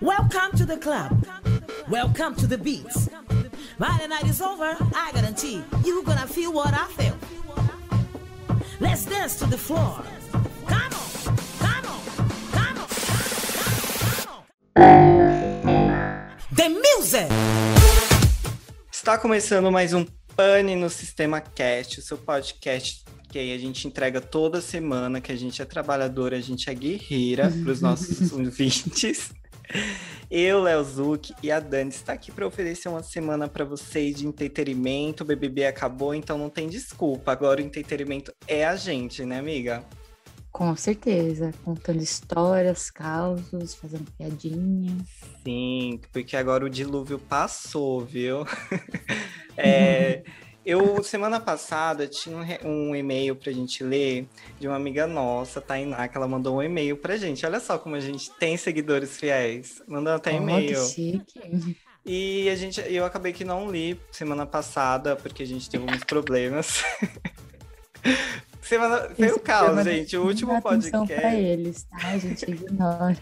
Welcome to the club. Welcome to the beats. By the night is over, I guarantee you gonna feel what I feel. Let's dance to the floor. Come on, come on, come on, come on, come on. The music! Está começando mais um Pane no Sistema Cast, o seu podcast que aí a gente entrega toda semana, que a gente é trabalhadora, a gente é guerreira para os nossos ouvintes. Eu, Léo Zuc e a Dani está aqui para oferecer uma semana para vocês de entretenimento. O BBB acabou, então não tem desculpa. Agora o entretenimento é a gente, né, amiga? Com certeza, contando histórias, causos, fazendo piadinha. Sim, porque agora o dilúvio passou, viu? é, eu, semana passada, tinha um, um e-mail pra gente ler de uma amiga nossa, Tainá, que ela mandou um e-mail pra gente. Olha só como a gente tem seguidores fiéis. Mandando até e-mail. Oh, chique. E a gente, eu acabei que não li semana passada, porque a gente teve alguns problemas. semana, foi o caos, gente. O último podcast. Pra eles, tá? A gente ignora.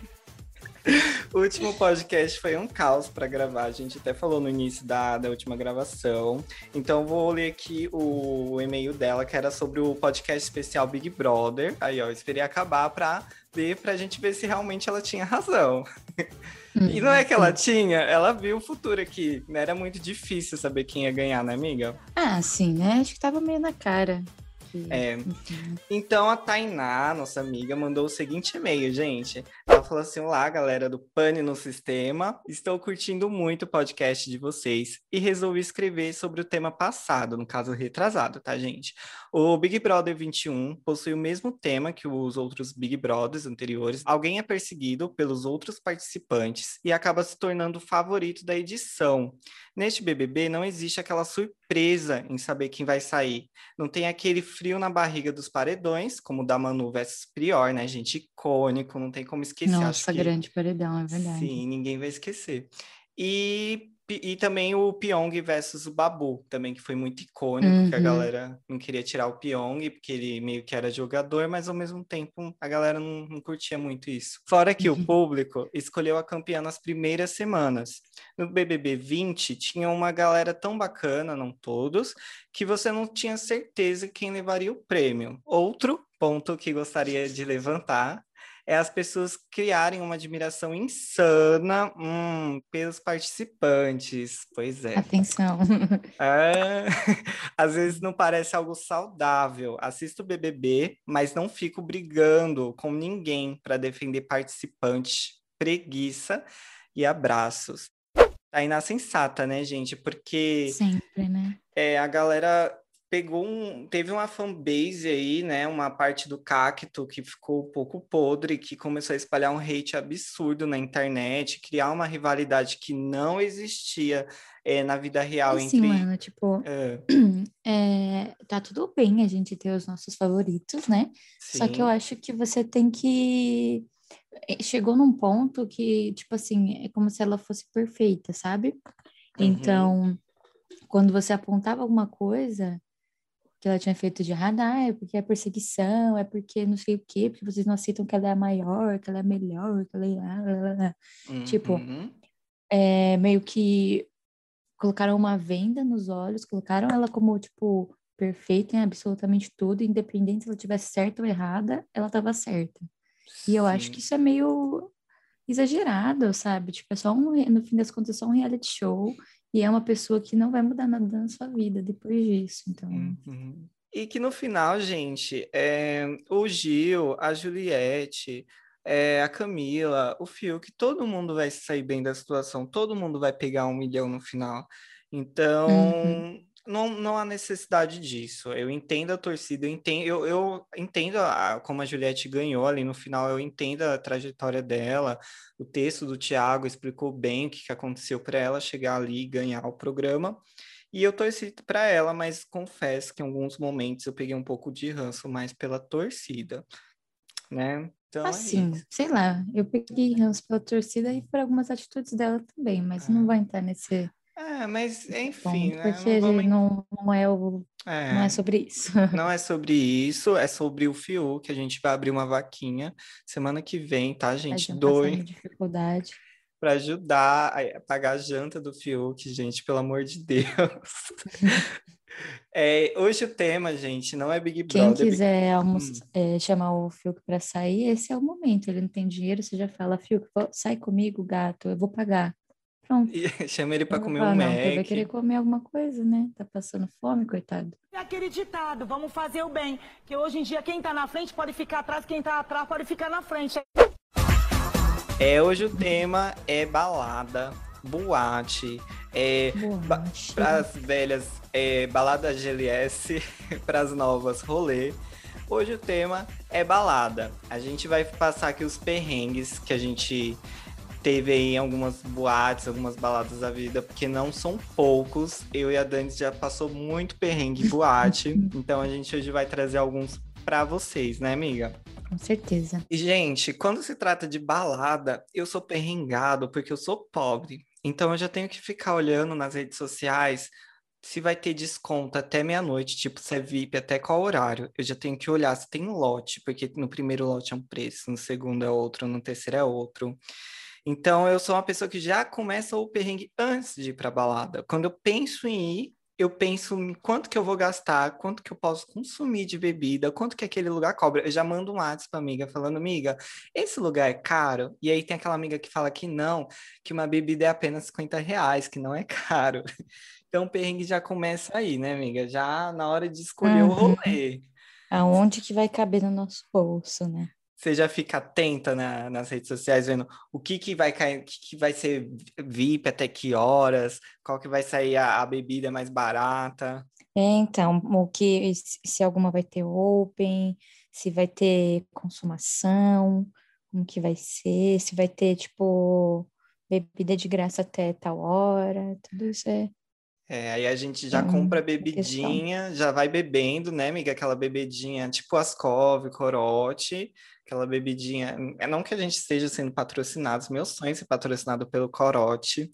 o último podcast foi um caos para gravar. A gente até falou no início da, da última gravação. Então vou ler aqui o e-mail dela, que era sobre o podcast especial Big Brother. Aí, ó, esperei acabar para ver, pra gente ver se realmente ela tinha razão. e não é que ela tinha, ela viu o futuro aqui. Não era muito difícil saber quem ia ganhar, né, amiga? Ah, sim, né? Acho que tava meio na cara. É. Então a Tainá, nossa amiga, mandou o seguinte e-mail, gente. Ela falou assim: Olá, galera do Pane no Sistema. Estou curtindo muito o podcast de vocês e resolvi escrever sobre o tema passado, no caso retrasado, tá, gente? O Big Brother 21 possui o mesmo tema que os outros Big Brothers anteriores. Alguém é perseguido pelos outros participantes e acaba se tornando o favorito da edição. Neste BBB não existe aquela surpresa em saber quem vai sair. Não tem aquele frio na barriga dos paredões, como o da Manu versus Prior, né, gente? Icônico, não tem como esquecer. Nossa, que... grande paredão, é verdade. Sim, ninguém vai esquecer. E e também o Pyong versus o Babu, também que foi muito icônico, uhum. que a galera não queria tirar o Pyong, porque ele meio que era jogador, mas ao mesmo tempo a galera não, não curtia muito isso. Fora que uhum. o público escolheu a campeã nas primeiras semanas. No BBB 20 tinha uma galera tão bacana, não todos, que você não tinha certeza quem levaria o prêmio. Outro ponto que gostaria de levantar é as pessoas criarem uma admiração insana hum, pelos participantes. Pois é. Atenção. É, às vezes não parece algo saudável. Assisto o BBB, mas não fico brigando com ninguém para defender participante. Preguiça e abraços. Tá na sensata, né, gente? Porque. Sempre, né? É, a galera pegou um, teve uma fanbase aí, né, uma parte do cacto que ficou um pouco podre, que começou a espalhar um hate absurdo na internet, criar uma rivalidade que não existia é, na vida real assim, entre... mano, tipo, é. É, tá tudo bem a gente ter os nossos favoritos, né? Sim. Só que eu acho que você tem que eh, chegou num ponto que, tipo assim, é como se ela fosse perfeita, sabe? Uhum. Então, quando você apontava alguma coisa, que ela tinha feito de errado, ah, é porque é perseguição, é porque não sei o quê, porque vocês não aceitam que ela é maior, que ela é melhor, que ela é... Uhum. Tipo, é, meio que colocaram uma venda nos olhos, colocaram ela como, tipo, perfeita em absolutamente tudo, independente se ela tivesse certa ou errada, ela estava certa. Sim. E eu acho que isso é meio exagerado, sabe? Tipo, é só um, no fim das contas, é só um reality show e é uma pessoa que não vai mudar nada na sua vida depois disso, então... Uhum. E que no final, gente, é, o Gil, a Juliette, é, a Camila, o Fiuk, todo mundo vai sair bem da situação, todo mundo vai pegar um milhão no final. Então, uhum não, não há necessidade disso. Eu entendo a torcida, eu entendo, eu, eu entendo a, como a Juliette ganhou ali no final, eu entendo a trajetória dela. O texto do Thiago explicou bem o que, que aconteceu para ela chegar ali e ganhar o programa. E eu torci para ela, mas confesso que em alguns momentos eu peguei um pouco de ranço mais pela torcida, né? Então, é assim, é sei lá, eu peguei ranço pela torcida e por algumas atitudes dela também, mas não vai entrar nesse é, mas enfim, né? Porque não, vamos... não, não, é o, é, não é sobre isso. Não é sobre isso, é sobre o Fiuk, que a gente vai abrir uma vaquinha semana que vem, tá, gente? Doe. dificuldade. para ajudar a pagar a janta do Fiuk, gente, pelo amor de Deus. É, hoje o tema, gente, não é Big Brother. Quem quiser hum. é, chamar o Fiuk para sair, esse é o momento. Ele não tem dinheiro, você já fala, Fiuk, sai comigo, gato, eu vou pagar. Pronto. Chama ele para comer um Mac. Ele vai querer comer alguma coisa, né? Tá passando fome, coitado. É aquele ditado, vamos fazer o bem. Que hoje em dia quem tá na frente pode ficar atrás, quem tá atrás pode ficar na frente. É, hoje o tema é balada, boate, é, para as velhas, é, balada GLS, para as novas, rolê. Hoje o tema é balada. A gente vai passar aqui os perrengues que a gente teve aí algumas boates, algumas baladas da vida, porque não são poucos. Eu e a Dani já passou muito perrengue boate, então a gente hoje vai trazer alguns para vocês, né, amiga? Com certeza. E, gente, quando se trata de balada, eu sou perrengado porque eu sou pobre. Então eu já tenho que ficar olhando nas redes sociais se vai ter desconto até meia-noite, tipo, se é VIP, até qual horário. Eu já tenho que olhar se tem lote, porque no primeiro lote é um preço, no segundo é outro, no terceiro é outro. Então eu sou uma pessoa que já começa o perrengue antes de ir para balada. Quando eu penso em ir, eu penso em quanto que eu vou gastar, quanto que eu posso consumir de bebida, quanto que aquele lugar cobra. Eu já mando um WhatsApp pra amiga falando, amiga, esse lugar é caro? E aí tem aquela amiga que fala que não, que uma bebida é apenas 50 reais, que não é caro. Então o perrengue já começa aí, né, amiga? Já na hora de escolher uhum. o rolê. Aonde que vai caber no nosso bolso, né? Você já fica atenta na, nas redes sociais, vendo o que, que vai cair, o que, que vai ser VIP até que horas, qual que vai sair a, a bebida mais barata. É, então, o que se alguma vai ter open, se vai ter consumação, como que vai ser, se vai ter, tipo, bebida de graça até tal hora, tudo isso é é, aí a gente já compra bebidinha, já vai bebendo, né, amiga? Aquela bebidinha tipo Ascov, Corote, aquela bebidinha. É não que a gente esteja sendo patrocinados, meu sonho é ser patrocinado pelo Corote.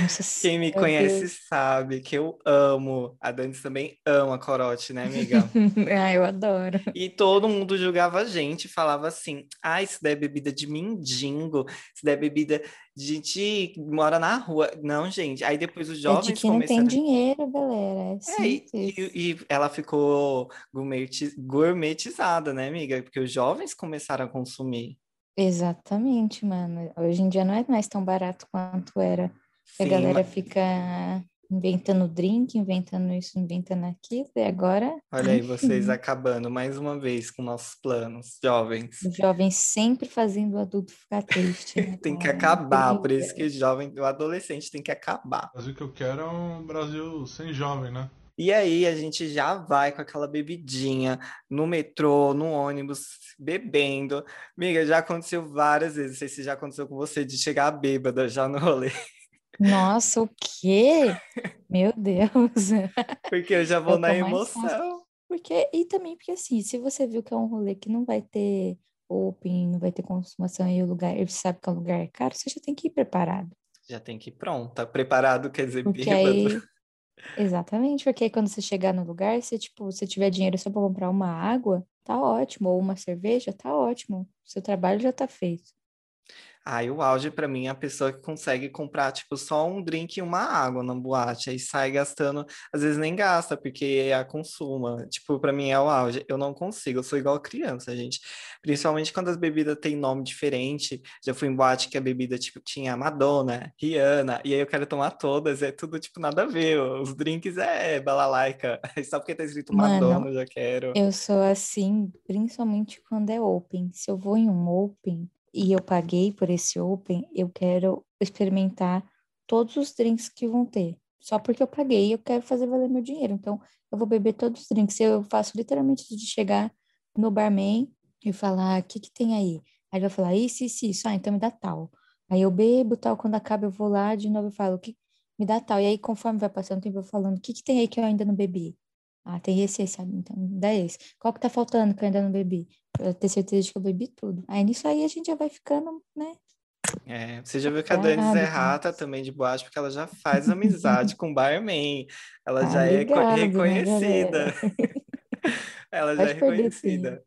Nossa, Quem me conhece Deus. sabe que eu amo. A Dani também ama Corote, né, amiga? ah, eu adoro. E todo mundo julgava a gente, falava assim: ah, isso daí é bebida de mendigo, isso daí é bebida de gente que mora na rua. Não, gente. Aí depois os jovens. É de quem começaram... não tem dinheiro, galera. É, é e, e, e, ela ficou gourmetizada, né, amiga? Porque os jovens começaram a consumir. Exatamente, mano. Hoje em dia não é mais tão barato quanto era. Sim, a galera mas... fica inventando drink, inventando isso, inventando aquilo, e agora. Olha aí, vocês acabando mais uma vez com nossos planos, jovens. Os jovens sempre fazendo o adulto ficar triste. Né? tem que acabar, por isso que o jovem, o adolescente tem que acabar. O Brasil que eu quero é um Brasil sem jovem, né? E aí a gente já vai com aquela bebidinha no metrô, no ônibus, bebendo. Amiga, já aconteceu várias vezes, não sei se já aconteceu com você, de chegar bêbada já no rolê. Nossa, o quê? Meu Deus. Porque eu já vou eu na emoção. Porque, e também porque assim, se você viu que é um rolê que não vai ter open, não vai ter consumação e o lugar, e você sabe que é um lugar caro, você já tem que ir preparado. Já tem que ir pronta. Preparado quer dizer porque bêbado. Aí, exatamente, porque aí quando você chegar no lugar, se tipo, você tiver dinheiro só para comprar uma água, tá ótimo, ou uma cerveja, tá ótimo. Seu trabalho já tá feito. Aí o auge para mim é a pessoa que consegue comprar, tipo, só um drink e uma água na boate, aí sai gastando, às vezes nem gasta, porque é a consuma. Tipo, para mim é o auge. Eu não consigo, eu sou igual criança, gente. Principalmente quando as bebidas têm nome diferente. Já fui em boate que a bebida, tipo, tinha Madonna, Rihanna, e aí eu quero tomar todas, é tudo, tipo, nada a ver. Os drinks é balalaica. Só porque tá escrito Madonna, Mano, eu já quero. Eu sou assim, principalmente quando é open. Se eu vou em um open, e eu paguei por esse Open, eu quero experimentar todos os drinks que vão ter. Só porque eu paguei, eu quero fazer valer meu dinheiro. Então, eu vou beber todos os drinks. Eu faço literalmente de chegar no barman e falar: o que, que tem aí? Aí ele vai falar: isso, isso, isso. Ah, então me dá tal. Aí eu bebo tal. Quando acaba, eu vou lá de novo e falo: que me dá tal. E aí, conforme vai passando o tempo, eu vou falando: o que, que tem aí que eu ainda não bebi? Ah, tem esse, esse, então dá esse. Qual que tá faltando que eu ainda não bebi? Pra ter certeza de que eu bebi tudo. Aí nisso aí a gente já vai ficando, né? É, você já viu que a Dani é rata também de boate, porque ela já faz amizade com o barman. Ela tá já é ligado, é reconhecida. ela Pode já é reconhecida.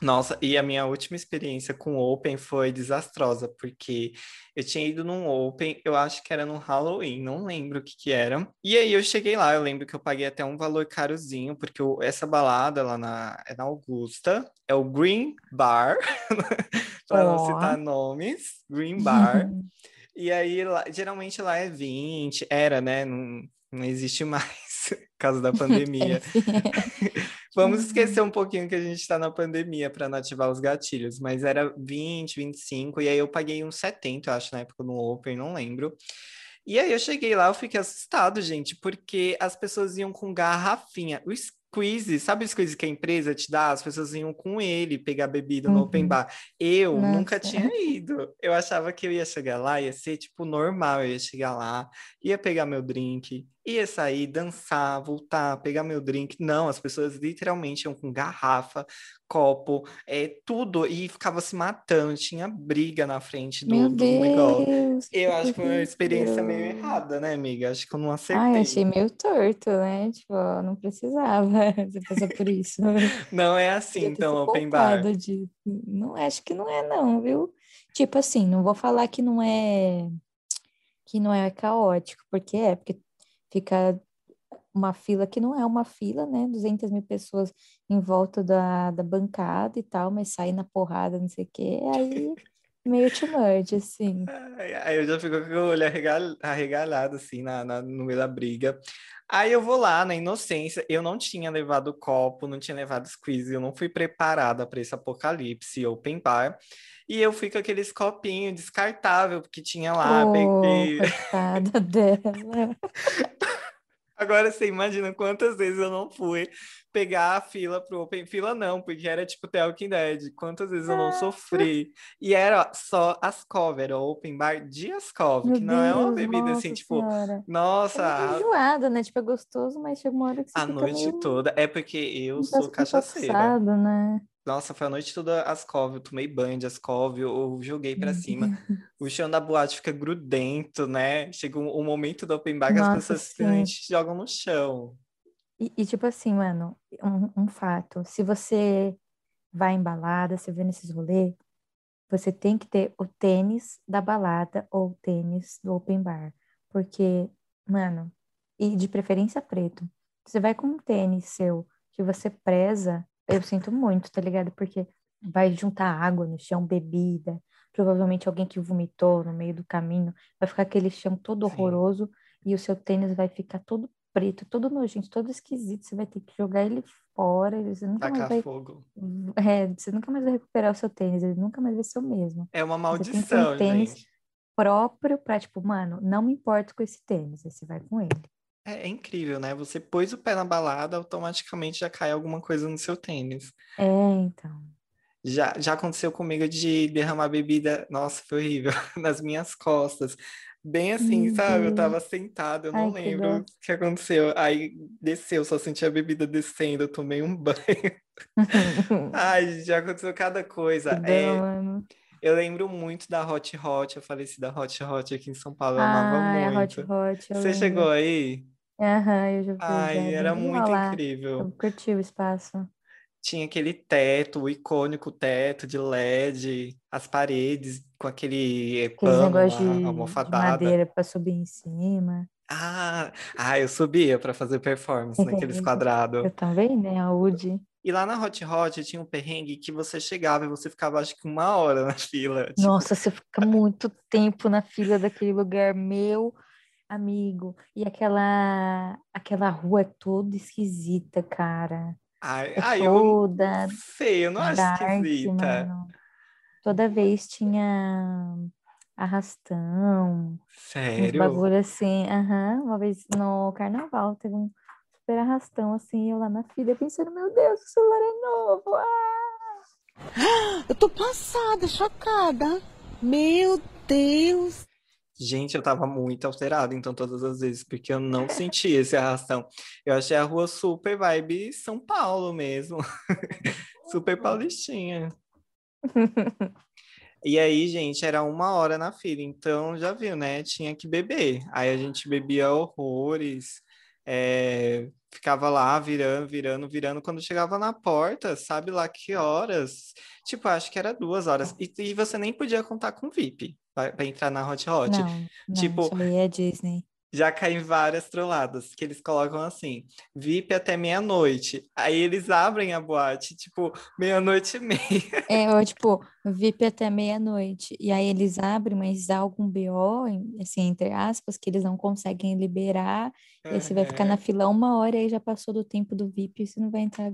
Nossa, e a minha última experiência com Open foi desastrosa, porque eu tinha ido num Open, eu acho que era no Halloween, não lembro o que que era. E aí eu cheguei lá, eu lembro que eu paguei até um valor carozinho, porque eu, essa balada lá na, é na Augusta, é o Green Bar, para oh. não citar nomes, Green Bar. e aí, lá, geralmente lá é 20, era, né? Não, não existe mais, por causa da pandemia. Vamos esquecer um pouquinho que a gente está na pandemia para não ativar os gatilhos, mas era 20, 25, e aí eu paguei uns 70, eu acho, na época no Open, não lembro. E aí eu cheguei lá, eu fiquei assustado, gente, porque as pessoas iam com garrafinha. O squeeze, sabe o squeeze que a empresa te dá? As pessoas iam com ele pegar bebida no open uhum. bar. Eu Nossa. nunca tinha ido. Eu achava que eu ia chegar lá, ia ser tipo normal, eu ia chegar lá, ia pegar meu drink, ia sair, dançar, voltar, pegar meu drink. Não, as pessoas literalmente iam com garrafa, copo, é, tudo, e ficava se matando, tinha briga na frente do, meu do Deus, negócio. Eu acho que foi uma experiência meio errada, né, amiga? Acho que eu não acertei. Ai, achei meio torto, né? Tipo, não precisava você passar por isso. não é assim, então, open bar. De... Não, acho que não é não, viu? Tipo assim, não vou falar que não é que não é caótico, porque é, porque fica uma fila que não é uma fila, né? 200 mil pessoas em volta da, da bancada e tal, mas sai na porrada, não sei o quê, aí meio too much, assim. Aí eu já fico com o olho arregalado, assim, na, na, no meio da briga. Aí eu vou lá, na inocência, eu não tinha levado copo, não tinha levado squeeze, eu não fui preparada para esse apocalipse open bar. E eu fui com aqueles copinhos descartável que tinha lá, oh, peguei. Coitada dela. Agora você imagina quantas vezes eu não fui pegar a fila pro Open Fila, não, porque era tipo Talking Dead. Quantas vezes eu não sofri. E era só Ascov, era Open Bar de Ascov, que não Deus, é uma bebida assim, tipo, senhora. nossa. É enjoada, né? Tipo, é gostoso, mas chega uma hora que você A noite meio... toda. É porque eu sou cachaceira. Passado, né? Nossa, foi a noite toda Ascov, eu tomei banho de Ascov, eu, eu joguei para cima. O chão da boate fica grudento, né? Chega o um, um momento do open bar que as pessoas simplesmente jogam no chão. E, e tipo assim, mano, um, um, fato, se você vai em balada, você vê nesses rolês, você tem que ter o tênis da balada ou o tênis do open bar. Porque, mano, e de preferência preto. Você vai com um tênis seu que você preza eu sinto muito, tá ligado? Porque vai juntar água no chão, bebida, provavelmente alguém que vomitou no meio do caminho, vai ficar aquele chão todo Sim. horroroso e o seu tênis vai ficar todo preto, todo nojento, todo esquisito, você vai ter que jogar ele fora, você nunca Tacar mais vai... fogo. É, você nunca mais vai recuperar o seu tênis, ele nunca mais vai ser o mesmo. É uma maldição, um tênis gente. próprio pra, tipo, mano, não me importo com esse tênis, aí você vai com ele. É, é, incrível, né? Você pôs o pé na balada, automaticamente já cai alguma coisa no seu tênis. É, então. Já, já aconteceu comigo de derramar bebida, nossa, foi horrível, nas minhas costas. Bem assim, sabe? Eu tava sentado, eu não Ai, lembro o que, que aconteceu. Aí desceu, só senti a bebida descendo, eu tomei um banho. Ai, já aconteceu cada coisa. Que é. Eu lembro muito da Hot Hot, a falecida Hot Hot aqui em São Paulo, eu amava ah, muito. A Hot Hot, Você lembro. chegou aí? Aham, eu já vi. Ai, era muito incrível. Eu curti o espaço. Tinha aquele teto, o icônico teto de LED, as paredes com aquele pano lá, de, de madeira para subir em cima. Ah, ah, eu subia para fazer performance naqueles quadrados. Eu também, né? A UD. E lá na Hot Hot tinha um perrengue que você chegava e você ficava acho que uma hora na fila. Tipo... Nossa, você fica muito tempo na fila daquele lugar. Meu amigo. E aquela aquela rua é toda esquisita, cara. Ai, é ai toda eu sei, eu não acho dark, esquisita. Mano. Toda vez tinha arrastão. Sério? Uns bagulho assim. Uhum. Uma vez no carnaval teve um super arrastão assim, eu lá na fila pensando, meu Deus, o celular é novo. Ah! Eu tô passada, chocada. Meu Deus. Gente, eu tava muito alterado, então, todas as vezes, porque eu não senti esse arrastão. Eu achei a rua super vibe São Paulo mesmo. super paulistinha. e aí, gente, era uma hora na fila, então já viu, né? Tinha que beber. Aí a gente bebia horrores. É, ficava lá virando, virando, virando. Quando chegava na porta, sabe lá que horas? Tipo, acho que era duas horas. E, e você nem podia contar com VIP para entrar na Hot Hot. Não, não, tipo, isso aí é Disney. Já caem várias trolladas, que eles colocam assim, VIP até meia-noite. Aí eles abrem a boate, tipo, meia-noite e meia. É, ou tipo, VIP até meia-noite. E aí eles abrem, mas dá algum BO, assim, entre aspas, que eles não conseguem liberar. E aí você vai ficar na fila uma hora e aí já passou do tempo do VIP e você não vai entrar.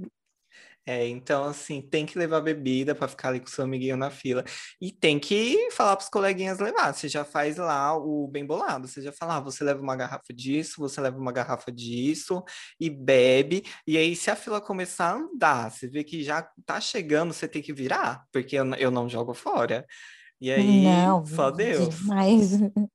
É, então, assim, tem que levar bebida para ficar ali com seu amiguinho na fila. E tem que falar para os coleguinhas levar. Você já faz lá o bem bolado. Você já fala, ah, você leva uma garrafa disso, você leva uma garrafa disso e bebe. E aí, se a fila começar a andar, você vê que já tá chegando, você tem que virar, porque eu, eu não jogo fora. E aí, não, só Deus. Jamais.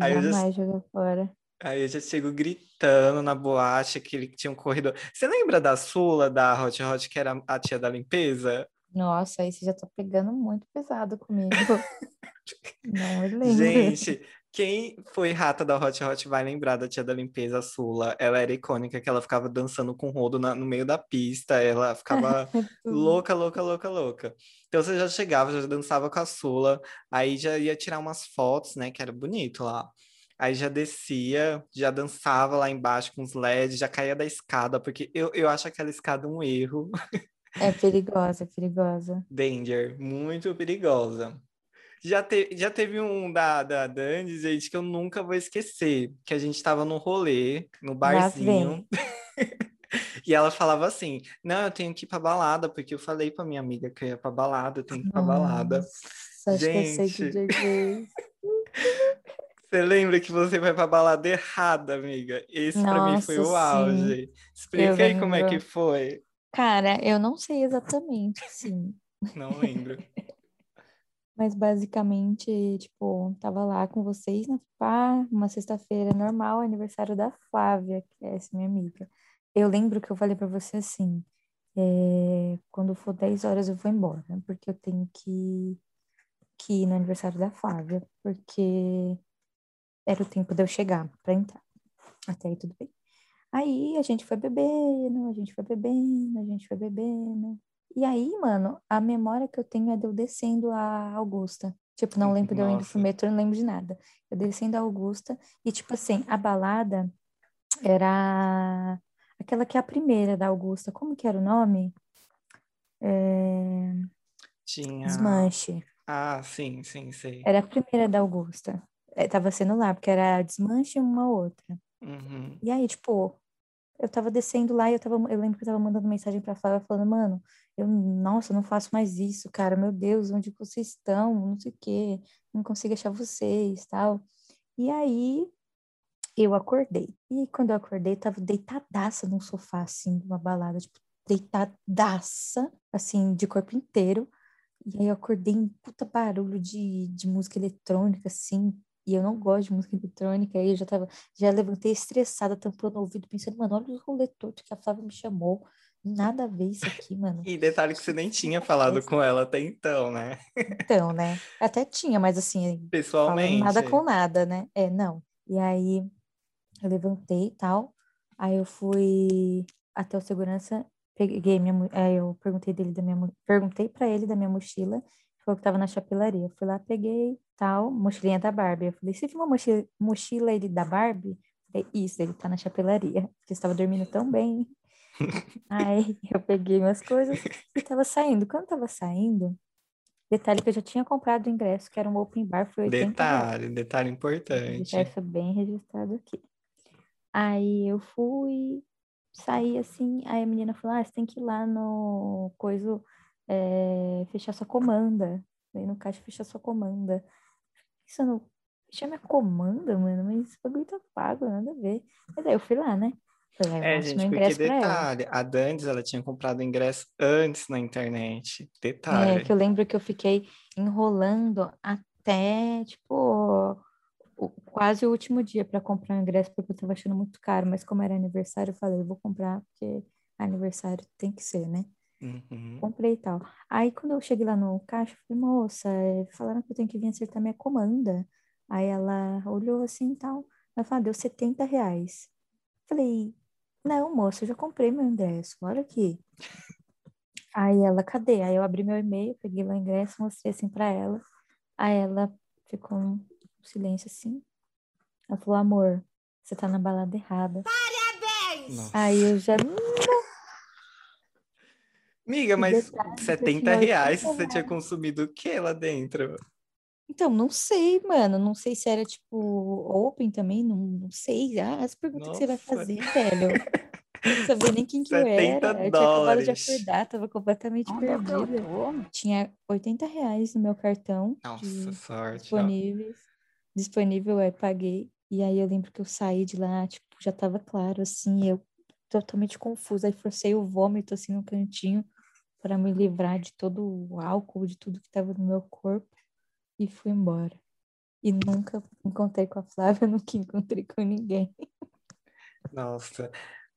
Aí eu já- Jamais jogar fora. Aí eu já chego gritando na boate que ele tinha um corredor. Você lembra da Sula, da Hot Hot, que era a tia da limpeza? Nossa, aí você já tá pegando muito pesado comigo. Não, eu lembro. Gente, quem foi rata da Hot Hot vai lembrar da tia da limpeza, a Sula. Ela era icônica, que ela ficava dançando com o rodo na- no meio da pista. Ela ficava louca, louca, louca, louca. Então você já chegava, já dançava com a Sula, aí já ia tirar umas fotos, né, que era bonito lá. Aí já descia, já dançava lá embaixo com os LEDs, já caía da escada, porque eu, eu acho aquela escada um erro. É perigosa, é perigosa. Danger, muito perigosa. Já, te, já teve um da, da Dandy, gente, que eu nunca vou esquecer, que a gente tava no rolê, no barzinho, e ela falava assim, não, eu tenho que ir pra balada, porque eu falei pra minha amiga que eu ia pra balada, eu tenho que ir pra balada. Nossa, acho que eu sei que Gente. Você lembra que você vai pra balada errada, amiga? Esse pra mim foi Nossa, o auge. Explica aí como é que foi. Cara, eu não sei exatamente, sim. Não lembro. Mas basicamente, tipo, tava lá com vocês na pá, uma sexta-feira normal, aniversário da Flávia, que é essa minha amiga. Eu lembro que eu falei pra você assim, é, quando for 10 horas eu vou embora, porque eu tenho que, que ir no aniversário da Flávia, porque era o tempo de eu chegar pra entrar. Até aí tudo bem. Aí a gente foi bebendo, a gente foi bebendo, a gente foi bebendo. E aí, mano, a memória que eu tenho é de eu descendo a Augusta. Tipo, não lembro de eu indo Nossa. pro metrô, não lembro de nada. Eu descendo a Augusta e, tipo assim, a balada era aquela que é a primeira da Augusta. Como que era o nome? É... Tinha. Desmanche. Ah, sim, sim, sei. Era a primeira da Augusta. É, tava sendo lá, porque era Desmanche uma outra. Uhum. E aí, tipo, eu tava descendo lá e eu tava, eu lembro que eu tava mandando mensagem pra Flávia falando, mano, eu, nossa, não faço mais isso, cara, meu Deus, onde vocês estão? Não sei o quê, não consigo achar vocês, tal. E aí, eu acordei. E quando eu acordei, eu tava deitadaça num sofá, assim, de uma balada, tipo, deitadaça, assim, de corpo inteiro. E aí eu acordei um puta barulho de, de música eletrônica, assim, e eu não gosto de música eletrônica, aí eu já tava, já levantei estressada, tampando o ouvido, pensando, mano, olha o rolê torto que a Flávia me chamou, nada a ver isso aqui, mano. E detalhe que você nem tinha falado com ela até então, né? Então, né, até tinha, mas assim, Pessoalmente. nada com nada, né, é, não. E aí, eu levantei e tal, aí eu fui até o segurança, peguei minha, aí eu perguntei dele da minha, perguntei pra ele da minha mochila, falou que tava na chapelaria, eu fui lá, peguei, tal, mochilinha da Barbie, eu falei, você viu uma mochila, mochila ele da Barbie? Eu falei, isso, ele tá na chapelaria, porque estava dormindo tão bem. Aí eu peguei minhas coisas e tava saindo. Quando tava saindo, detalhe que eu já tinha comprado o ingresso, que era um open bar, foi 80 reais. Detalhe, detalhe Vou importante. deixar isso bem registrado aqui. Aí eu fui, saí assim, aí a menina falou, ah, você tem que ir lá no coisa, é, fechar sua comanda. Aí no caixa fechar sua comanda. Isso não. Fechar minha comanda, mano, mas esse bagulho tá pago, nada a ver. Mas aí eu fui lá, né? Falei, ah, É, gente, porque detalhe, a Dandes, ela tinha comprado ingresso antes na internet. É, Detalhe. que eu lembro que eu fiquei enrolando até, tipo, o- quase o último dia para comprar o ingresso, porque eu tava achando muito caro, mas como era aniversário, eu falei, eu vou comprar, porque aniversário tem que ser, né? Uhum. Comprei e tal. Aí quando eu cheguei lá no caixa, eu falei, moça, é, falaram que eu tenho que vir acertar minha comanda. Aí ela olhou assim e tal. Ela falou, ah, deu 70 reais. Falei, não, moça, eu já comprei meu ingresso, olha aqui. Aí ela, cadê? Aí eu abri meu e-mail, peguei o ingresso, mostrei assim pra ela. Aí ela ficou um silêncio assim. Ela falou, amor, você tá na balada errada. Parabéns! Nossa. Aí eu já. Miga, mas detalhe, 70 reais você tinha consumido o que lá dentro? Então, não sei, mano. Não sei se era tipo open também, não, não sei. Ah, as perguntas Nossa. que você vai fazer, velho. Não sabia nem quem que eu era. Eu tinha acabado de acordar, tava completamente oh, perdida. Tinha 80 reais no meu cartão. Nossa, sorte. Disponíveis. Disponível, aí paguei. E aí eu lembro que eu saí de lá, tipo, já tava claro, assim, eu totalmente confusa. Aí forcei o vômito, assim, no cantinho, para me livrar de todo o álcool, de tudo que tava no meu corpo. E fui embora. E nunca encontrei com a Flávia, nunca encontrei com ninguém. Nossa,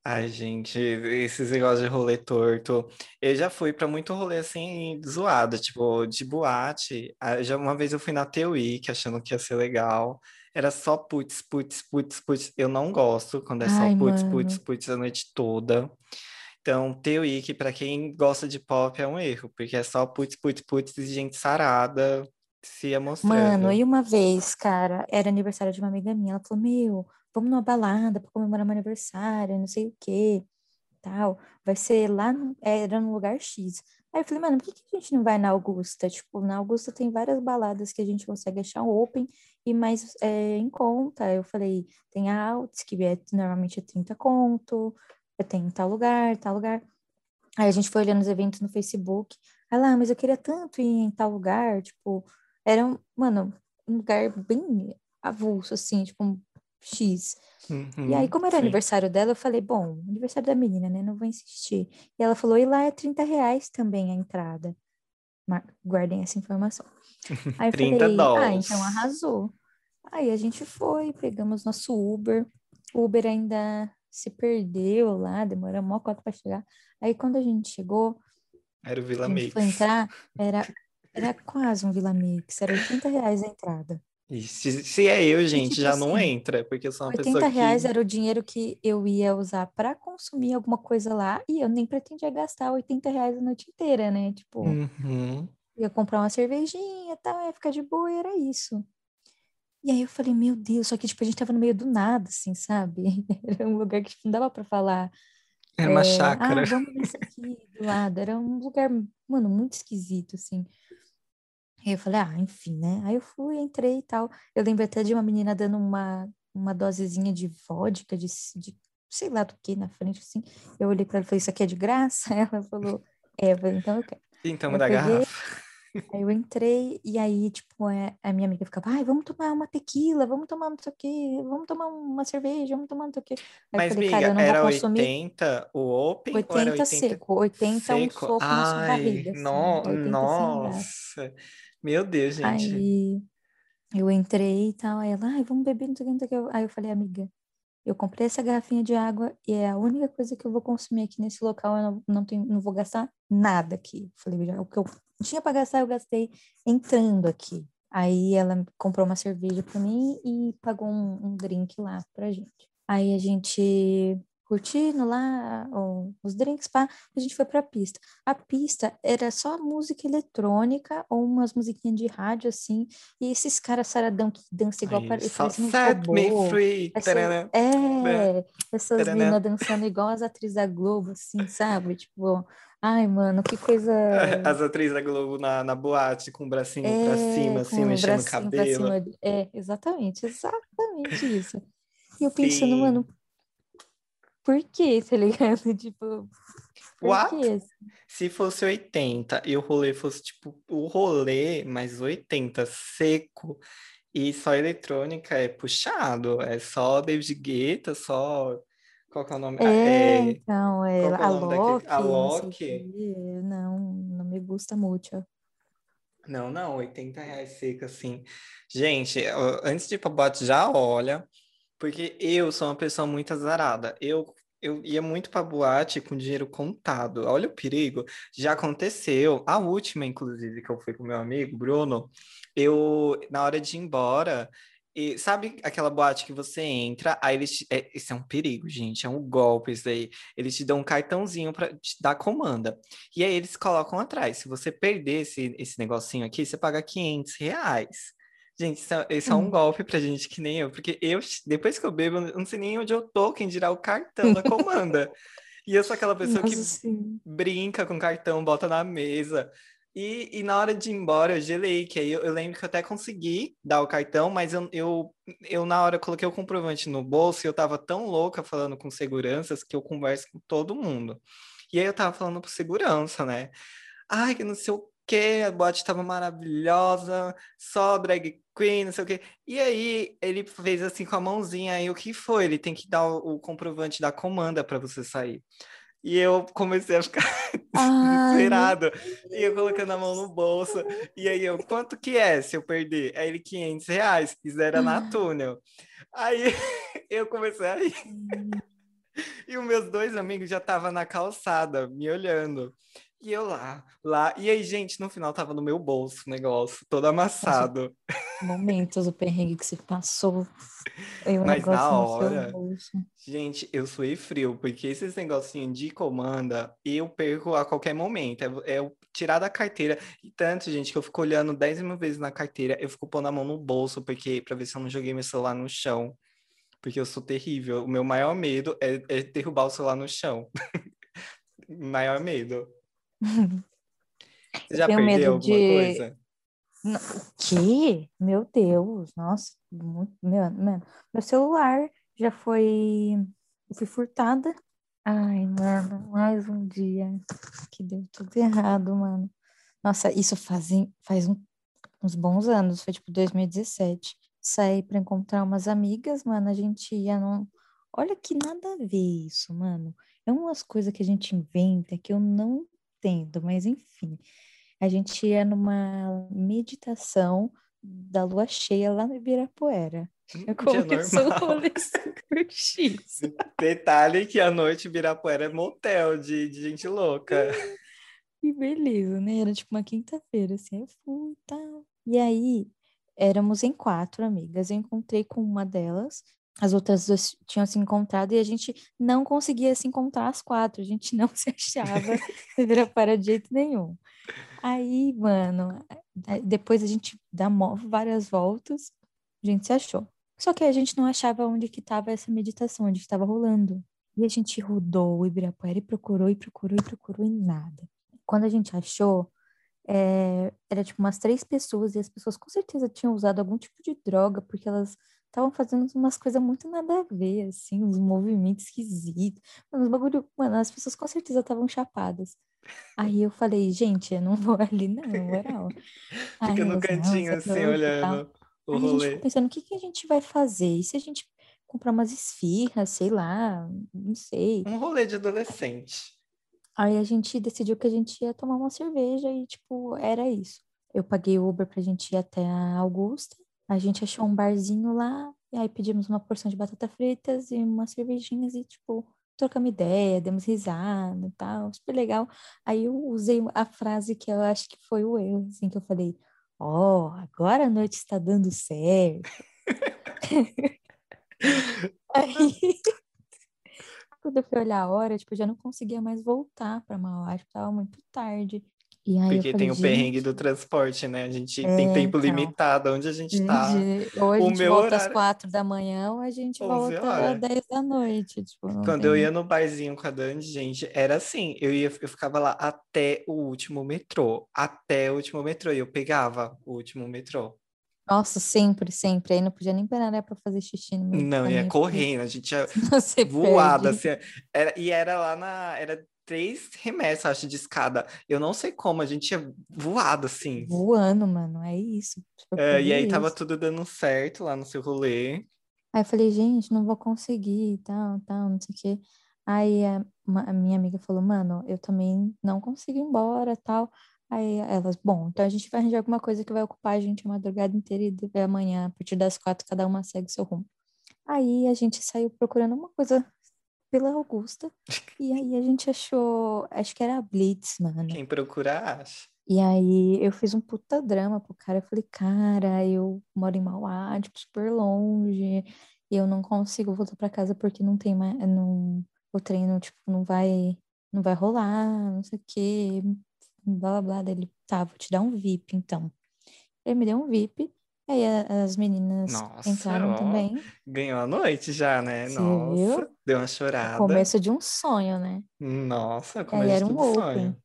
Ai, gente, esses negócios de rolê torto. Eu já fui para muito rolê assim, zoado, tipo, de boate. Ah, já uma vez eu fui na TUI, que achando que ia ser legal. Era só putz, putz, putz, putz. Eu não gosto quando é só Ai, putz, mano. putz, putz a noite toda. Então, TUI, que para quem gosta de pop é um erro, porque é só putz, putz, putz e gente sarada se mostrando. Mano, e uma vez, cara, era aniversário de uma amiga minha, ela falou: Meu, vamos numa balada para comemorar meu aniversário, não sei o quê, tal. Vai ser lá, no, era no lugar X. Aí eu falei, mano, por que, que a gente não vai na Augusta? Tipo, na Augusta tem várias baladas que a gente consegue achar open e mais é, em conta. Eu falei, tem a Alts, que é, normalmente é 30 conto, tem tal lugar, tal lugar. Aí a gente foi olhando os eventos no Facebook. Aí lá, mas eu queria tanto ir em tal lugar, tipo, era, um, mano, um lugar bem avulso, assim, tipo, X. Uhum, e aí, como era sim. aniversário dela, eu falei, bom, aniversário da menina, né? Não vou insistir. E ela falou, e lá é 30 reais também a entrada. Guardem essa informação. Aí eu falei, dólares. ah, então arrasou. Aí a gente foi, pegamos nosso Uber. O Uber ainda se perdeu lá, demorou uma cota para chegar. Aí quando a gente chegou, era o Vila Mix. foi entrar, era, era quase um Vila Mix, era 80 reais a entrada. E se, se é eu, gente, tipo já assim, não entra, porque eu sou uma 80 pessoa que... reais era o dinheiro que eu ia usar para consumir alguma coisa lá e eu nem pretendia gastar 80 reais a noite inteira, né? Tipo, uhum. ia comprar uma cervejinha e tal, ia ficar de boa e era isso. E aí eu falei, meu Deus, só que tipo, a gente tava no meio do nada, assim, sabe? Era um lugar que não dava para falar. Era uma é, chácara. Ah, vamos nesse aqui do lado. Era um lugar, mano, muito esquisito, assim. Aí eu falei, ah, enfim, né? Aí eu fui, entrei e tal. Eu lembro até de uma menina dando uma, uma dosezinha de vodka, de, de sei lá do que na frente, assim. Eu olhei para ela e falei, isso aqui é de graça? Ela falou, é, eu falei, então eu quero. Então, da garrafa. Aí eu entrei e aí, tipo, é, a minha amiga ficava, ai, vamos tomar uma tequila, vamos tomar não sei o quê, vamos tomar uma cerveja, vamos tomar não sei o quê. Aí Mas, falei, amiga, cara, era consumir... 80 o open 80 ou era 80 seco, 80 seco? um soco ai, na sua barriga. Assim, no... Nossa, meu Deus, gente. Aí eu entrei e tal, aí ela, ai, vamos beber, não sei o que, Aí eu falei, amiga, eu comprei essa garrafinha de água e é a única coisa que eu vou consumir aqui nesse local, eu não, não, tenho, não vou gastar nada aqui. Eu falei, já, o que eu tinha para gastar, eu gastei entrando aqui. Aí ela comprou uma cerveja para mim e pagou um, um drink lá pra gente. Aí a gente curtindo lá os drinks, pá, a gente foi pra pista. A pista era só música eletrônica ou umas musiquinhas de rádio, assim, e esses caras saradão que dançam igual para parecendo um robô. Me free. Essa, é, essas meninas dançando igual as atrizes da Globo, assim, sabe? Tipo, ai, mano, que coisa... As atrizes da Globo na, na boate, com o bracinho é, pra cima, assim, mexendo o cabelo. É, exatamente, exatamente isso. E eu pensando, Sim. mano, por quê, tá ligado? Tipo, What? Quê? Se fosse 80 e o rolê fosse, tipo, o rolê mais 80 seco e só eletrônica é puxado, é só David Guetta, só... Qual que é o nome? É, é... então, é, é a Loki. A Loki? Não, não me gusta muito. Não, não, 80 reais seco, assim. Gente, antes de ir pra boate, já olha porque eu sou uma pessoa muito azarada. Eu, eu ia muito pra boate com dinheiro contado. Olha o perigo. Já aconteceu. A última, inclusive, que eu fui com meu amigo, Bruno, eu, na hora de ir embora, E sabe aquela boate que você entra, aí eles te... é, é um perigo, gente, é um golpe isso aí. Eles te dão um cartãozinho para te dar comanda. E aí eles colocam atrás. Se você perder esse, esse negocinho aqui, você paga 500 reais. Gente, isso é, isso é um hum. golpe pra gente que nem eu, porque eu, depois que eu bebo, eu não sei nem onde eu tô, quem dirá o cartão da comanda. e eu sou aquela pessoa Nossa, que sim. brinca com cartão, bota na mesa. E, e na hora de ir embora, eu gelei, que aí eu, eu, lembro que eu até consegui dar o cartão, mas eu, eu, eu na hora coloquei o comprovante no bolso e eu tava tão louca falando com seguranças que eu converso com todo mundo. E aí eu tava falando pro segurança, né? Ai, que não sei o que, a boate tava maravilhosa, só drag queen, não sei o que. E aí ele fez assim com a mãozinha, aí o que foi? Ele tem que dar o, o comprovante da comanda para você sair. E eu comecei a ficar desesperado. E eu colocando a mão no bolso. E aí eu, quanto que é se eu perder? Aí ele, 500 reais. Fizeram na túnel. Aí eu comecei a rir. E os meus dois amigos já estavam na calçada, me olhando. E eu lá, lá. E aí, gente, no final tava no meu bolso o negócio, todo amassado. Momentos o perrengue que se passou. Eu Mas na hora, gente, eu suei frio, porque esses negocinhos de comanda eu perco a qualquer momento. É, é tirar da carteira. E tanto, gente, que eu fico olhando 10 mil vezes na carteira, eu fico pondo a mão no bolso, porque para ver se eu não joguei meu celular no chão. Porque eu sou terrível. O meu maior medo é, é derrubar o celular no chão. maior medo. Você já perdeu alguma de... coisa? O quê? Meu Deus, nossa, muito, meu, meu, meu celular já foi. Eu fui furtada. Ai, mano, mais um dia que deu tudo errado, mano. Nossa, isso faz, faz um, uns bons anos, foi tipo 2017. Saí pra encontrar umas amigas, mano, a gente ia num. Olha que nada a ver isso, mano. É umas coisas que a gente inventa que eu não entendo, mas enfim. A gente ia numa meditação da lua cheia lá no Ibirapuera. É Começou o rolê X. Detalhe que a noite Ibirapuera é motel de, de gente louca. E beleza, né? Era tipo uma quinta-feira, assim, eu fui e tal. E aí, éramos em quatro amigas. Eu encontrei com uma delas, as outras duas tinham se encontrado e a gente não conseguia se encontrar as quatro, a gente não se achava vira para de jeito nenhum. Aí, mano, depois a gente dá várias voltas, a gente se achou. Só que a gente não achava onde que estava essa meditação, onde estava rolando. E a gente rodou o Ibirapuera e procurou e procurou e procurou e nada. Quando a gente achou, é, era tipo umas três pessoas e as pessoas com certeza tinham usado algum tipo de droga, porque elas estavam fazendo umas coisas muito nada a ver, assim, uns movimentos esquisitos. Mano, os bagulho, mano, as pessoas com certeza estavam chapadas. Aí eu falei, gente, eu não vou ali não, moral. Fica no cantinho assim, olhando o Aí rolê. A gente pensando, o que, que a gente vai fazer? E se a gente comprar umas esfirras, sei lá, não sei. Um rolê de adolescente. Aí a gente decidiu que a gente ia tomar uma cerveja e, tipo, era isso. Eu paguei o Uber pra gente ir até a Augusta. A gente achou um barzinho lá, e aí pedimos uma porção de batata fritas e umas cervejinhas e, tipo, trocamos ideia, demos risada e tal, super legal. Aí eu usei a frase que eu acho que foi o erro, assim, que eu falei, ó, oh, agora a noite está dando certo. aí, quando eu fui olhar a hora, tipo, eu já não conseguia mais voltar para Mauá, tipo, tava muito tarde. Porque tem o perrengue do transporte, né? A gente é, tem tempo então, limitado onde a gente tá. Ou a gente volta horário... às quatro da manhã, ou a gente volta às dez da noite. Tipo, Quando tem... eu ia no barzinho com a Dani, gente, era assim, eu, ia, eu ficava lá até o último metrô. Até o último metrô. E eu pegava o último metrô. Nossa, sempre, sempre. Aí não podia nem parar né, para fazer xixi no meio Não, ia correndo, a gente ia voada, assim. Era, e era lá na. Era três remessas, acho, de escada. Eu não sei como, a gente tinha voado, assim. Voando, mano, é isso. É, e aí isso. tava tudo dando certo lá no seu rolê. Aí eu falei, gente, não vou conseguir, tal, tal, não sei o quê. Aí a, a, minha amiga falou, mano, eu também não consigo ir embora, tal. Aí elas, bom, então a gente vai arranjar alguma coisa que vai ocupar a gente a madrugada inteira e amanhã, a partir das quatro, cada uma segue seu rumo. Aí a gente saiu procurando uma coisa pela Augusta. E aí a gente achou, acho que era a Blitz, mano. Quem procura acha. E aí eu fiz um puta drama pro cara. Eu falei, cara, eu moro em Mauá, tipo, super longe. E eu não consigo voltar para casa porque não tem mais. Não, o treino, tipo, não vai, não vai rolar, não sei o quê. Blá blá blá. Daí ele, tá, vou te dar um VIP, então. Ele me deu um VIP. Aí as meninas Nossa, entraram ó, também. Ganhou a noite já, né? Você Nossa, viu? deu uma chorada. Começo de um sonho, né? Nossa, Aí começo era de um open. sonho.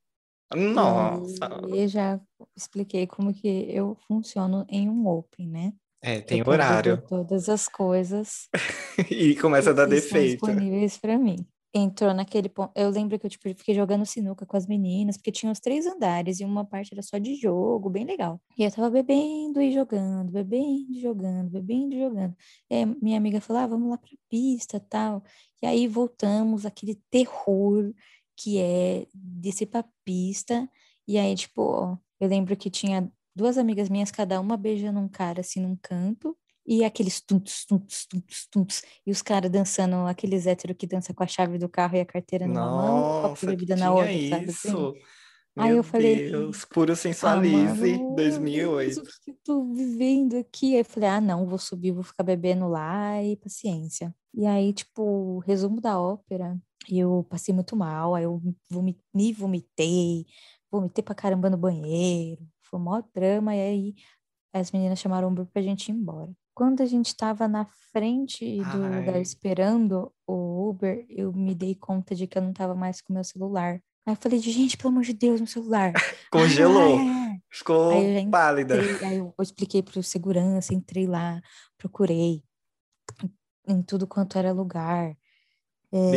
E Nossa. aí eu já expliquei como que eu funciono em um open, né? É, Eu tem ver horário. todas as coisas E começa a dar defeito. disponíveis para mim. Entrou naquele ponto. Eu lembro que eu tipo, fiquei jogando sinuca com as meninas, porque tinha os três andares e uma parte era só de jogo, bem legal. E eu tava bebendo e jogando, bebendo e jogando, bebendo e jogando. E minha amiga falou: ah, vamos lá pra pista tal. E aí voltamos, aquele terror que é descer pra pista. E aí, tipo, eu lembro que tinha duas amigas minhas, cada uma beijando um cara assim num canto. E aqueles tuntos, tuntos, tuntos, tuntos. E os caras dançando, aqueles héteros que dançam com a chave do carro e a carteira numa mão, o copo de Nossa, bebida na outra, sabe assim? isso. Aí Meu eu falei, Deus, puro ah, sensualize, mano, meu 2008. Deus, o que eu tô vivendo aqui? Aí eu falei, ah, não, vou subir, vou ficar bebendo lá e paciência. E aí, tipo, resumo da ópera, eu passei muito mal, aí eu vomi- me vomitei, vomitei pra caramba no banheiro, foi um maior drama, e aí as meninas chamaram o Uber pra gente ir embora. Quando a gente tava na frente do lugar Ai, esperando o Uber, eu me dei conta de que eu não tava mais com meu celular. Aí eu falei, gente, pelo amor de Deus, meu celular. congelou, Ah, é. Aí ficou já pálida. entrei, aí eu expliquei pro segurança, entrei lá, procurei em tudo quanto era lugar. É,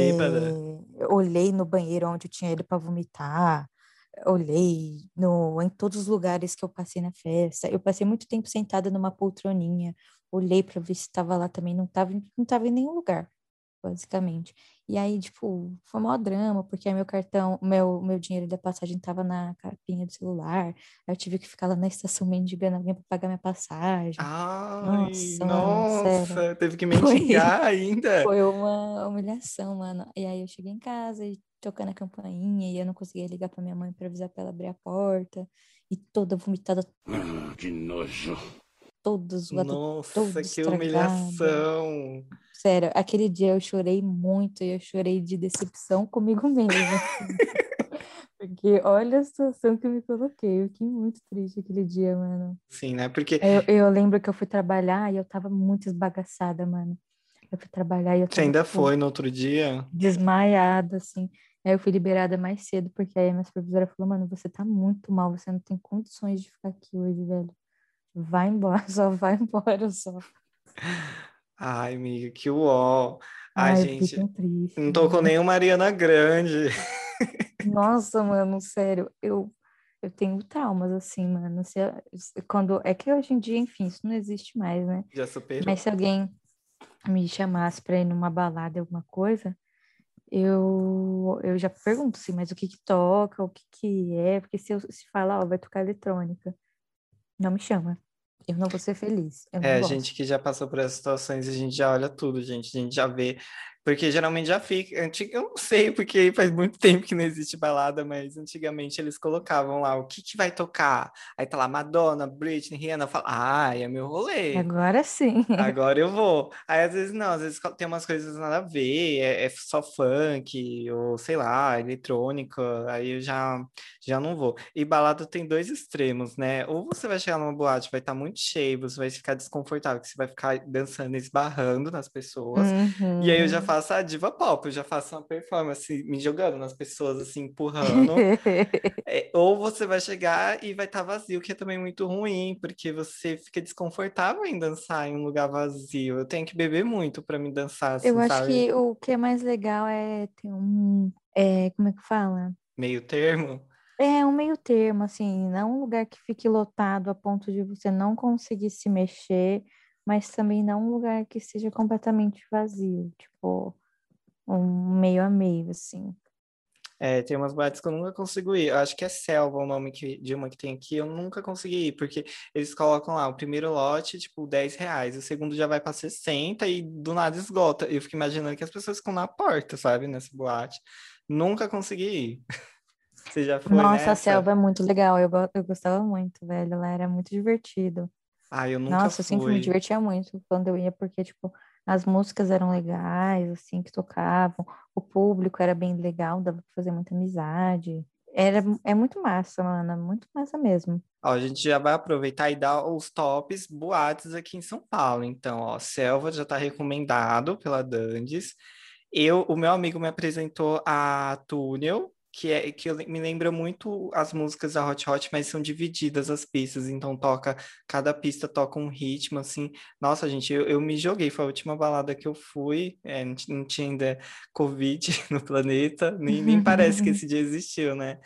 olhei no banheiro onde eu tinha ido para vomitar, olhei no, em todos os lugares que eu passei na festa. Eu passei muito tempo sentada numa poltroninha, olhei para ver se estava lá também, não estava não tava em nenhum lugar, basicamente. E aí, tipo, foi maior drama, porque aí meu cartão, meu, meu dinheiro da passagem estava na capinha do celular, aí eu tive que ficar lá na estação mendigando alguém para pagar minha passagem. Ai, Nossa, mano, nossa, teve que Foi, mendigar ainda. foi uma humilhação, mano. E aí eu cheguei em casa e tocando a campainha e eu não conseguia ligar pra minha mãe pra avisar pra ela abrir a porta. E toda vomitada, Ah, que nojo. Toda zoada, Nossa, toda que estragada. humilhação. Sério, aquele dia eu chorei muito e eu chorei de decepção comigo mesma. Porque olha a situação que eu me coloquei. Eu fiquei muito triste aquele dia, mano. Sim, né? Porque Eu, eu lembro que eu fui trabalhar e eu tava muito esbagaçada, mano. Eu fui trabalhar e eu você tava, ainda tipo, foi no outro dia. desmaiada, assim. Aí eu fui liberada mais cedo, porque aí a minha supervisora falou, mano, você tá muito mal, você não tem condições de ficar aqui hoje, velho. Vai embora, só vai embora, só. Ai, amiga, que uó. Ai, Ai, gente, não tô com nenhuma Mariana Grande. Nossa, mano, sério, eu, eu tenho traumas, assim, mano. Se- quando, é que hoje em dia, enfim, isso não existe mais, né? Já superou. Mas se alguém me chamasse pra ir numa balada, alguma coisa, eu, eu já pergunto assim, mas o que que toca, o que que é? Porque se eu se falar, ó, vai tocar eletrônica, não me chama. Eu não vou ser feliz. É, gosto. gente que já passou por essas situações, a gente já olha tudo, gente. A gente já vê. Porque geralmente já fica. antig- Eu não sei, porque faz muito tempo que não existe balada, mas antigamente eles colocavam lá o que que vai tocar. Aí tá lá Madonna, Britney, Rihanna. Fala, ah, é meu rolê. Agora sim. Agora eu vou. Aí às vezes não, às vezes tem umas coisas nada a ver, é, é só funk, ou sei lá, eletrônica, aí eu já, já não vou. E balada tem dois extremos, né? Ou você vai chegar numa boate, vai estar muito cheio, você vai ficar desconfortável, que você vai ficar dançando, esbarrando nas pessoas. E aí eu já Uhum. Faço a diva pop, eu já faço uma performance me jogando nas pessoas, assim, empurrando. É, ou você vai chegar e vai estar vazio, que é também muito ruim, porque você fica desconfortável em dançar em um lugar vazio. Eu tenho que beber muito para me dançar, Eu assim, acho sabe? que o que é mais legal é ter um, é, como é que fala? Meio termo. É um meio termo, assim, não um lugar que fique lotado a ponto de você não conseguir se mexer, mas também não um lugar que seja completamente vazio, tipo, um meio a meio, assim. É, tem umas boates que eu nunca consigo ir. Eu acho que é Selva o nome que, de uma que tem aqui. Eu nunca consegui ir, porque eles colocam lá o primeiro lote, tipo, 10 reais. O segundo já vai para 60 e do nada esgota. Eu fico imaginando que as pessoas ficam na porta, sabe? Nessa boate. Nunca consegui ir. Você já foi Nossa, nessa? a selva é muito legal. Eu, eu gostava muito, velho. Lá era muito divertido. Ah, eu nunca Nossa, eu sempre me fui. divertia muito quando eu ia, porque, tipo, as músicas eram legais, assim, que tocavam. O público era bem legal, dava pra fazer muita amizade. Era, é muito massa, mano. Muito massa mesmo. Ó, a gente já vai aproveitar e dar os tops boates aqui em São Paulo. Então, ó, Selva já tá recomendado pela Dandes. Eu, o meu amigo me apresentou a Túnel, que é que me lembra muito as músicas da Hot Hot, mas são divididas as pistas, então toca, cada pista toca um ritmo, assim. Nossa, gente, eu, eu me joguei, foi a última balada que eu fui, é, não ti- não tinha ainda Covid no planeta, nem, nem parece que esse dia existiu, né?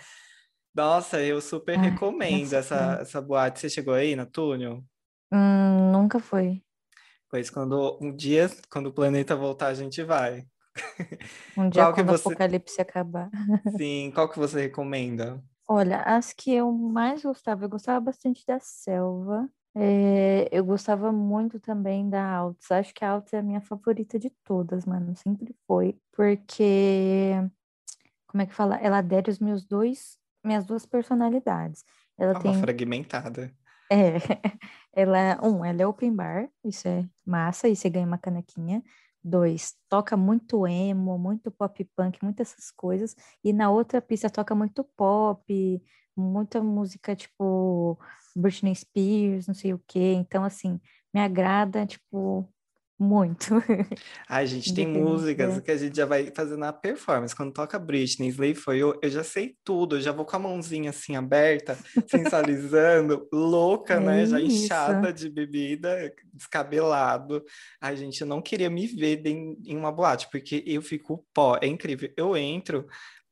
Nossa, eu super Ai, recomendo essa, essa boate. Você chegou aí na Túnel? Hum, nunca foi. Pois quando um dia, quando o planeta voltar, a gente vai. Um dia Qual que quando o você- apocalipse acabar. Sim, qual que você recomenda? Olha, as que eu mais gostava, eu gostava bastante da Selva. É, eu gostava muito também da Altos. Acho que a Altos é a minha favorita de todas, mano. Sempre foi. Porque, como é que fala? Ela adere os meus dois, minhas duas personalidades. Ela Uma tem fragmentada. É, ela, um, ela é open bar, isso é massa, e você ganha uma canequinha. Dois, toca muito emo, muito pop punk, muitas essas coisas. E na outra pista toca muito pop, muita música tipo Britney Spears, não sei o quê. Então, assim, me agrada, tipo, muito. Ai, gente, tem músicas da- que a gente já vai fazendo a performance. Quando toca Britney, Slave For You, eu já sei tudo. Eu já vou com a mãozinha assim aberta, sensualizando, louca, né? É Já isso. inchada de bebida, descabelado. Ai, gente, eu não queria me ver em, em uma boate, porque eu fico pó. É incrível. Eu entro,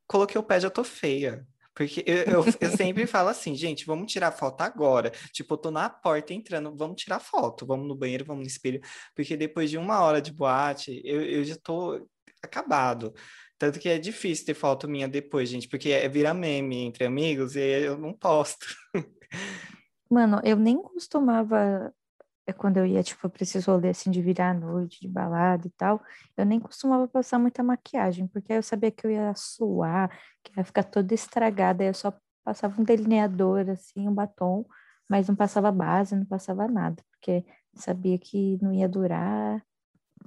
coloquei o pé, já tô feia. Porque eu, eu, eu sempre falo assim, gente, vamos tirar foto agora. Tipo, eu tô na porta entrando, vamos tirar foto, vamos no banheiro, vamos no espelho. Porque depois de uma hora de boate, eu, eu já tô acabado. Tanto que é difícil ter foto minha depois, gente, porque é virar meme entre amigos e eu não posto. Mano, eu nem costumava, é, quando eu ia, tipo, pra esses rolês assim de virar à noite, de balada e tal, eu nem costumava passar muita maquiagem, porque aí eu sabia que eu ia suar, que ia ficar toda estragada, aí eu só passava um delineador, assim, um batom, mas não passava base, não passava nada, porque sabia que não ia durar,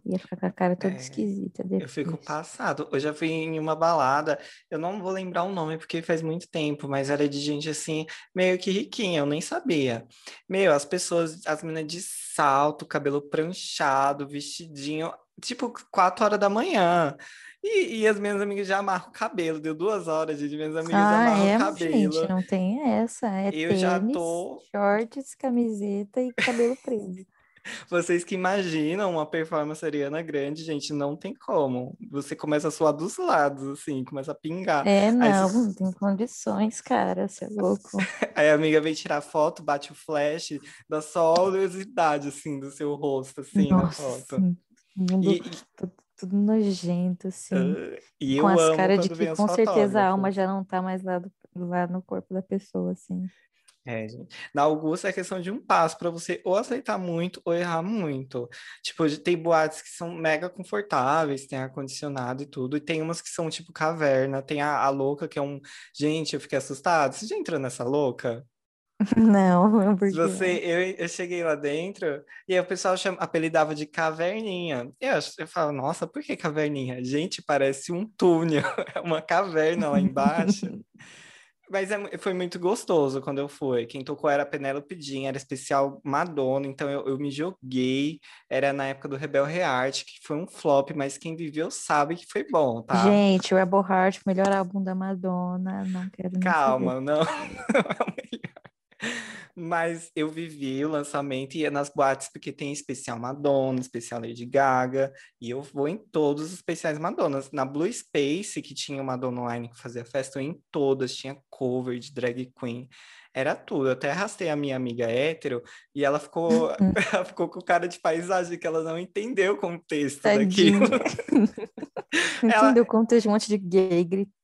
ia ficar com a cara toda É, esquisita Eu fico depois. passado. Eu já fui em uma balada, eu não vou lembrar o nome porque faz muito tempo, mas era de gente assim, meio que riquinha, eu nem sabia. Meu, as pessoas, as meninas de salto, cabelo pranchado, vestidinho, tipo quatro horas da manhã. E, e as minhas amigas já amarram o cabelo, deu duas horas de minhas amigas Ah, amarram é, o cabelo. gente, não tem essa. É Eu já tênis, tô- shorts, camiseta e cabelo preso. Vocês que imaginam uma performance Ariana Grande, gente, não tem como. Você começa a suar dos lados, assim, começa a pingar. É, não, você- não tem condições, cara, você é louco. Aí a amiga vem tirar foto, bate o flash, dá só a oleosidade, assim, do seu rosto, assim, na Nossa, foto. sim, mundo E, tudo, tudo nojento, assim. ah, e eu com as amo caras de que com certeza a alma já não tá mais lá, do- lá no corpo da pessoa, assim. É. Na Augusta é questão de um passo para você ou aceitar muito ou errar muito. Tipo, tem boates que são mega confortáveis, tem ar-condicionado e tudo, e tem umas que são tipo caverna, tem a, a louca que é um. Gente, eu fiquei assustado. Você já entrou nessa louca? Não, porque Se Você, eu, eu cheguei lá dentro e aí o pessoal chama, apelidava de caverninha. Eu, eu falo, nossa, por que caverninha? Gente, parece um túnel, é uma caverna lá embaixo. Mas é foi muito gostoso quando eu fui. Quem tocou era a Penélope Jean, era especial Madonna, então eu, eu me joguei. Era na época do Rebel Heart, que foi um flop, mas quem viveu sabe que foi bom, tá? Gente, Rebel Heart, melhor álbum da Madonna, não quero. Calma, não, não é o melhor. Mas eu vivi o lançamento e ia nas boates porque tem especial Madonna, especial Lady Gaga, e eu vou em todos os especiais Madonnas. Na Blue Space, que tinha uma Madonna Online que fazia festa, eu ia em todas, tinha cover de drag queen, era tudo. Eu até arrastei a minha amiga hétero e ela ficou, ela ficou com cara de paisagem, que ela não entendeu o contexto daquilo. Ela- Entendeu? Conta de um monte de gay gritando.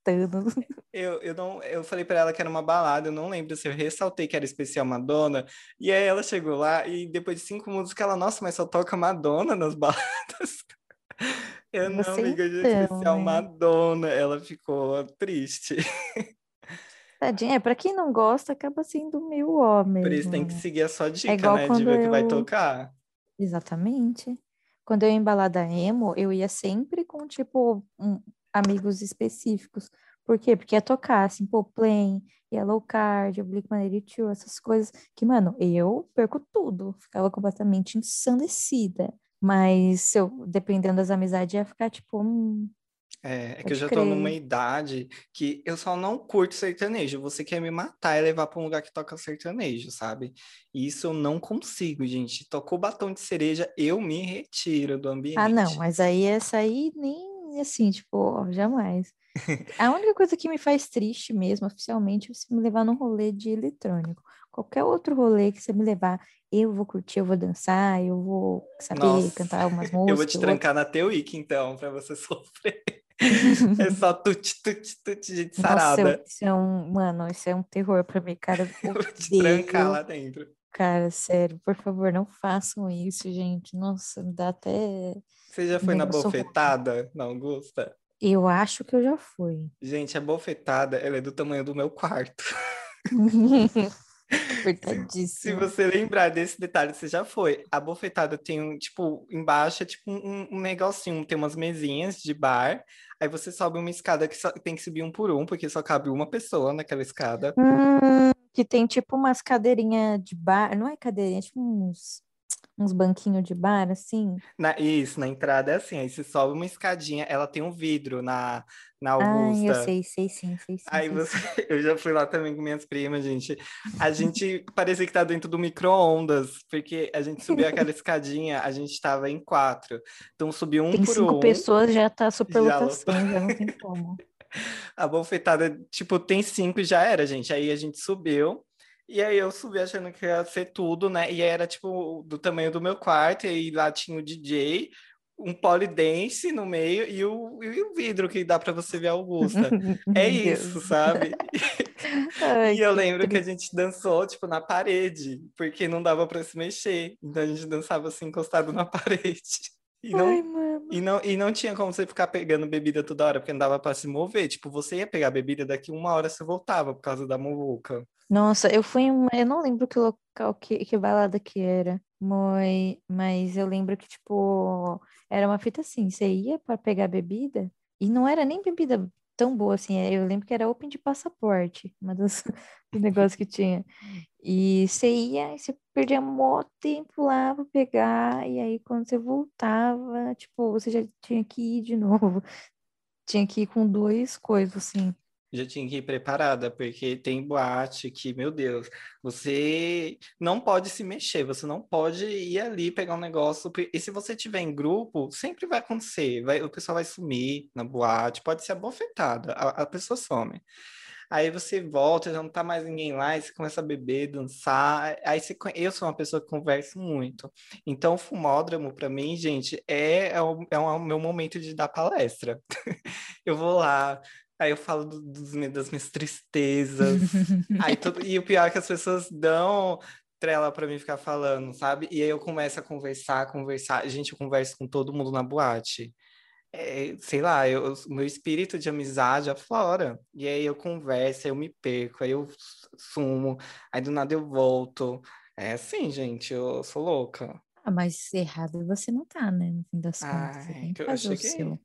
Eu, eu, não, eu falei pra ela que era uma balada, eu não lembro se eu ressaltei que era especial Madonna, e aí ela chegou lá e depois de cinco músicas ela, nossa, mas só toca Madonna nas baladas. Eu não, Você amiga, de então, especial né? Madonna, ela ficou triste. Tadinha, é, pra quem não gosta, acaba sendo meio homem. Por isso tem que seguir a sua É dica, igual né? De ver o que vai tocar. Exatamente. Quando eu ia em balada emo, eu ia sempre com, tipo, um- amigos específicos. Por quê? Porque ia tocar, assim, pô, Plain, Yellow Card, Blink-182, essas coisas que, mano, eu perco tudo. Ficava completamente ensandecida. Mas, se eu, dependendo das amizades, ia ficar, tipo, hum, É, é que eu já tô numa crer. idade que eu só não curto sertanejo. Você quer me matar e levar pra um lugar que toca sertanejo, sabe? E isso eu não consigo, gente. Tocou batom de cereja, eu me retiro do ambiente. Ah, não, mas aí essa aí nem assim, tipo, ó, jamais. A única coisa que me faz triste mesmo, oficialmente, é você me levar num rolê de eletrônico. Qualquer outro rolê que você me levar, eu vou curtir, eu vou dançar, eu vou saber Nossa, cantar umas Eu vou músicas. te eu vou- trancar na Teuíque, então, pra você sofrer. É só tut, tut, tut, gente Nossa, sarada. eu- isso é um, mano, isso é um terror pra mim, cara. Eu vou te trancar lá dentro. Cara, sério, por favor, não façam isso, gente. Nossa, me dá até. Você já foi na Negócio ruim. bofetada na Augusta? Eu acho que eu já fui. Gente, a bofetada, ela é do tamanho do meu quarto. Se Apertadíssimo. você lembrar desse detalhe, você já foi. A bofetada tem um, tipo, embaixo é tipo um, um negocinho, tem umas mesinhas de bar. Aí você sobe uma escada que só- tem que subir um por um, porque só cabe uma pessoa naquela escada. Hum, que tem tipo umas cadeirinhas de bar, não é cadeirinha, é tipo uns, uns banquinhos de bar, assim. Na- isso, na entrada é assim, aí você sobe uma escadinha, ela tem um vidro na, na Ai, eu Augusta. sei, sei sim, sei sim. Aí sei você, sim. eu já fui lá também com minhas primas, gente. A gente parecia que tá dentro do micro-ondas, porque a gente subiu aquela escadinha, a gente tava em quatro. Então subiu um Tem por cinco um. pessoas, já tá super Já lotação, já não tem como. A bofetada, tipo, tem cinco e já era, gente. Aí a gente subiu. E aí eu subi achando que ia ser tudo, né? E era, tipo, do tamanho do meu quarto. E aí lá tinha o DJ, um polidense no meio e o, e o vidro que dá pra você ver a Augusta. É isso, sabe? Ai, E eu lembro que a gente dançou, tipo, na parede, porque não dava pra se mexer. Então a gente dançava assim, encostado na parede. E não, Ai, e não, e não tinha como você ficar pegando bebida toda hora, porque não dava pra se mover. Tipo, você ia pegar bebida, daqui uma hora você voltava por causa da muvuca. Nossa, eu fui em uma, eu não lembro que local, que, que balada que era, mas, mas eu lembro que, tipo, era uma fita assim, você ia para pegar bebida, e não era nem bebida tão boa assim, eu lembro que era open de passaporte, uma dos, dos negócios que tinha. E você ia, e você perdia mó tempo lá pra pegar, e aí quando você voltava, tipo, você já tinha que ir de novo. Tinha que ir com dois coisas, assim. Já tinha que ir preparada, porque tem boate que, meu Deus, você não pode se mexer, você não pode ir ali pegar um negócio. E se você tiver em grupo, sempre vai acontecer. Vai, o pessoal vai sumir na boate, pode ser abofetada, a, a pessoa some. Aí você volta, já não tá mais ninguém lá, e você começa a beber, dançar. Aí você, eu sou uma pessoa que conversa muito. Então, o fumódromo, para mim, gente, é, é, o, é o meu momento de dar palestra. Eu vou lá, aí eu falo do- me- das minhas tristezas. Aí tudo, e o pior é que as pessoas dão trela para mim ficar falando, sabe? E aí eu começo a conversar, conversar. Gente, eu converso com todo mundo na boate. É, sei lá, eu, eu- meu espírito de amizade aflora. E aí eu converso, aí eu me perco, aí eu sumo, aí do nada eu volto. É assim, gente, eu sou louca. Ah, mas errado você não tá, né? No fim das contas, você Ai, tem que fazer o seu.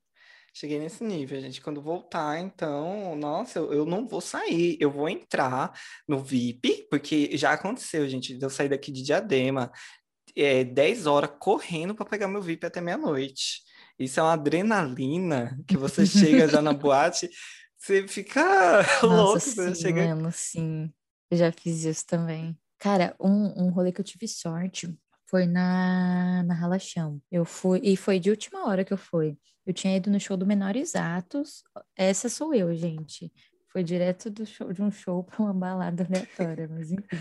Cheguei nesse nível, gente. Quando voltar, então, nossa, eu, eu não vou sair. Eu vou entrar no VIP, porque já aconteceu, gente, eu sair daqui de Diadema, é, 10 horas correndo para pegar meu VIP até meia-noite. Isso é uma adrenalina que você chega já na boate, você fica louco, Nossa, você sim, chega. mano, sim. Eu já fiz isso também. Cara, um, um rolê que eu tive sorte foi na, na Ralachão. Eu fui, e foi de última hora que eu fui. Eu tinha ido no show do Menores Atos. Essa sou eu, gente. Foi direto do show, de um show para uma balada aleatória, mas enfim.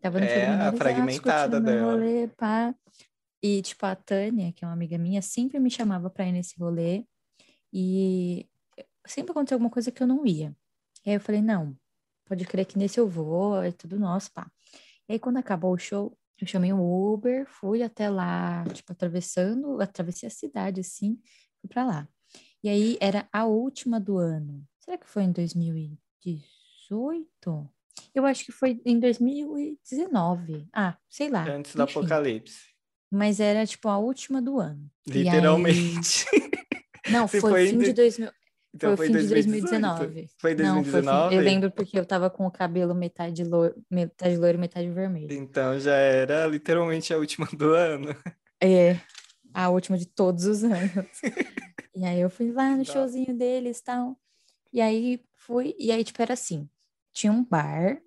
Tava no show É, do a Menores Atos, fragmentada meu dela. rolê, pá. E, tipo, a Tânia, que é uma amiga minha, sempre me chamava pra ir nesse rolê. E sempre aconteceu alguma coisa que eu não ia. E aí eu falei, não, pode crer que nesse eu vou, é tudo nosso, pá. E aí quando acabou o show, eu chamei um Uber, fui até lá, tipo, atravessando, atravessei a cidade, assim, fui pra lá. E aí era a última do ano. Será que foi em 2018? Eu acho que foi em 2019. Ah, sei lá. Antes do enfim. apocalipse. Mas era tipo a última do ano. E aí- Literalmente. Não, foi, foi fim de de- 2000. Então foi foi o fim de 2018. 2019. Foi Não, foi 2019? Eu lembro porque eu tava com o cabelo metade loiro, metade loiro, metade vermelho. Então já era literalmente a última do ano. É, a última de todos os anos. E aí eu fui lá no Tá. showzinho deles e tal. E aí fui, e aí tipo era assim, tinha um bar,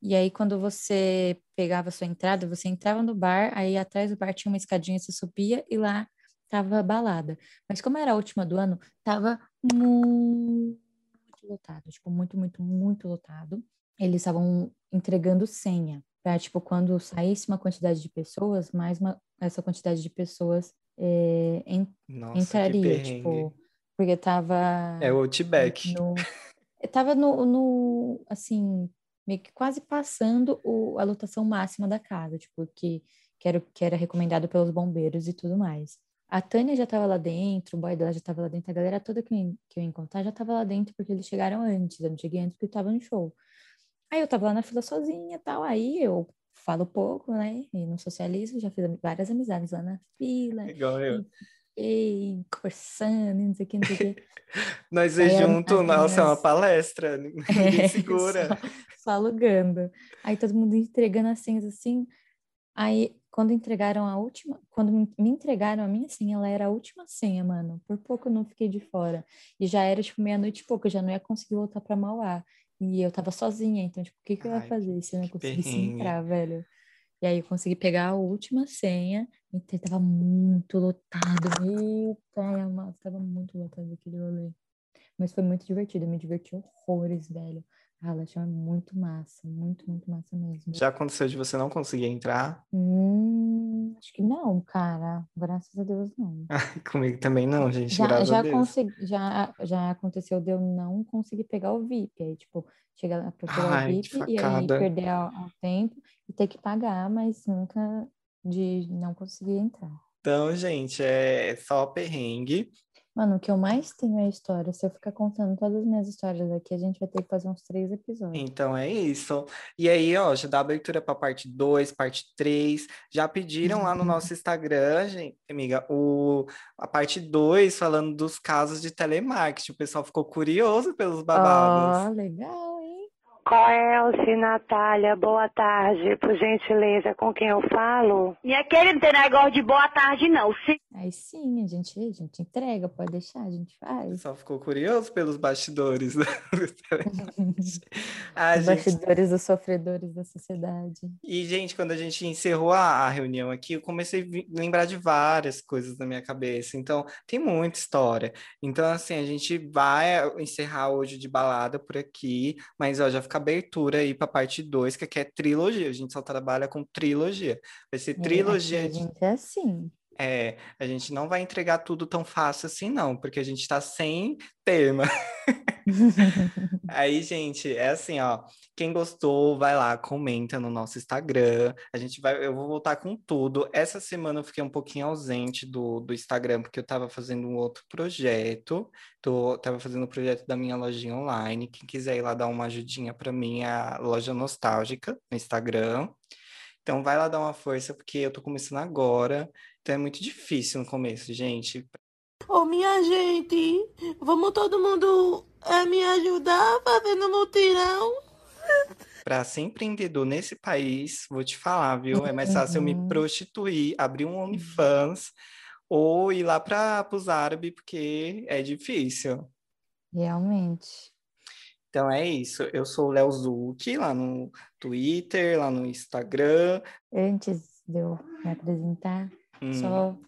e aí quando você pegava a sua entrada, você entrava no bar, aí atrás do bar tinha uma escadinha, você subia e lá tava balada. Mas como era a última do ano, tava muito lotado, tipo, muito, muito, muito lotado. Eles estavam entregando senha para, tipo, quando saísse uma quantidade de pessoas, mais uma, essa quantidade de pessoas é, en- Nossa, entraria, tipo, porque tava É o Outback. no, tava no, no, assim, meio que quase passando o, a lotação máxima da casa, tipo, que, que, era, que era recomendado pelos bombeiros e tudo mais. A Tânia já tava lá dentro, o boy dela já tava lá dentro, a galera toda que eu, que eu ia encontrar já tava lá dentro, porque eles chegaram antes, eu não cheguei antes porque eu tava no show. Aí eu tava lá na fila sozinha tal, aí eu falo pouco, né, e não socializo, já fiz várias amizades lá na fila, Igual eu. e conversando, e não sei o que, não sei o que. Nós Aí dois a- nossa, é uma palestra. Ninguém segura. Só, só alugando. Aí todo mundo entregando as senhas assim. Aí, quando entregaram a última, quando me entregaram a minha senha, ela era a última senha, mano. Por pouco eu não fiquei de fora. E já era, tipo, meia-noite e pouco, eu já não ia conseguir voltar pra Mauá. E eu tava sozinha, então, tipo, o que que eu ia fazer se eu não conseguisse entrar, velho? E aí eu consegui pegar a última senha, e tava muito lotado. Meu pai amado, tava muito lotado aquele rolê. Mas foi muito divertido, eu me diverti horrores, velho. A relação é muito massa, muito, muito massa mesmo. Já aconteceu de você não conseguir entrar? Hum, acho que não, cara. Graças a Deus, não. Comigo também não, gente, Já, já, a consegui, já, já aconteceu de eu não conseguir pegar o VIP. Aí, tipo, chegar pra pegar Ai, o VIP e aí perder ao tempo e ter que pagar, mas nunca de não conseguir entrar. Então, gente, é só perrengue. Mano, o que eu mais tenho é a história. Se eu ficar contando todas as minhas histórias aqui, a gente vai ter que fazer uns três episódios. Então é isso. E aí, ó, já dá abertura para parte 2, parte 3. Já pediram lá no nosso Instagram, gente, amiga, o, a parte 2 falando dos casos de telemarketing. O pessoal ficou curioso pelos babados. Ó, legal, hein? Coelce, Natália, boa tarde. Por gentileza, com quem eu falo? E aquele não tem negócio de boa tarde, não. Se Aí sim, a gente, a gente entrega, pode deixar, a gente faz. pessoal ficou curioso pelos bastidores. do telemarketing. Ah, Os gente, bastidores, os sofredores da sociedade. E, gente, quando a gente encerrou a, a reunião aqui, eu comecei a lembrar de várias coisas na minha cabeça. Então, tem muita história. Então, assim, a gente vai encerrar hoje de balada por aqui, mas ó, já fica abertura aí para parte 2, que aqui é trilogia. A gente só trabalha com trilogia. Vai ser É, trilogia a de. é assim. É, a gente não vai entregar tudo tão fácil assim, não, porque a gente tá sem tema. Aí, gente, é assim, ó. Quem gostou, vai lá, comenta no nosso Instagram. A gente vai, eu vou voltar com tudo. Essa semana eu fiquei um pouquinho ausente do, do Instagram, porque eu tava fazendo um outro projeto. Tô, tava fazendo o projeto da minha lojinha online. Quem quiser ir lá dar uma ajudinha pra mim, é a loja nostálgica no Instagram. Então vai lá dar uma força, porque eu tô começando agora. Então é muito difícil no começo, gente. Ô, minha gente, vamos todo mundo é, me ajudar fazendo mutirão? Para ser empreendedor nesse país, vou te falar, viu? É mais fácil eu me Uhum. prostituir, abrir um OnlyFans ou ir lá para os árabes, porque é difícil. Realmente. Então é isso. Eu sou o Léo Zucchi, lá no Twitter, lá no Instagram. Antes de eu me apresentar, Hum, só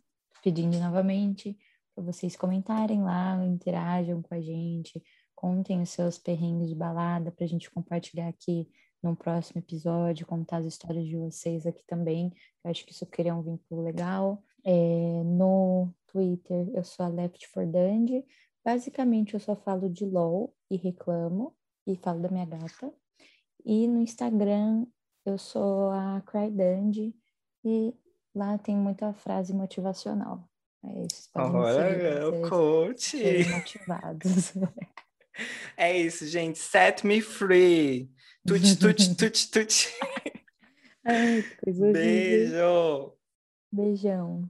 pedindo novamente para vocês comentarem lá, interajam com a gente, contem os seus perrengues de balada para a gente compartilhar aqui no próximo episódio, contar as histórias de vocês aqui também. Eu acho que isso cria um vínculo legal. É, no Twitter, eu sou a Left for Dandy. Basicamente, eu só falo de LOL e reclamo, e falo da minha gata. E no Instagram, eu sou a Cry Dandy, e lá tem muita frase motivacional. Podem me Olha, é o coach. motivados. É isso, gente. Set me free. Tut, tut, tut, tut. Ai, que coisa Beijo. Beijão.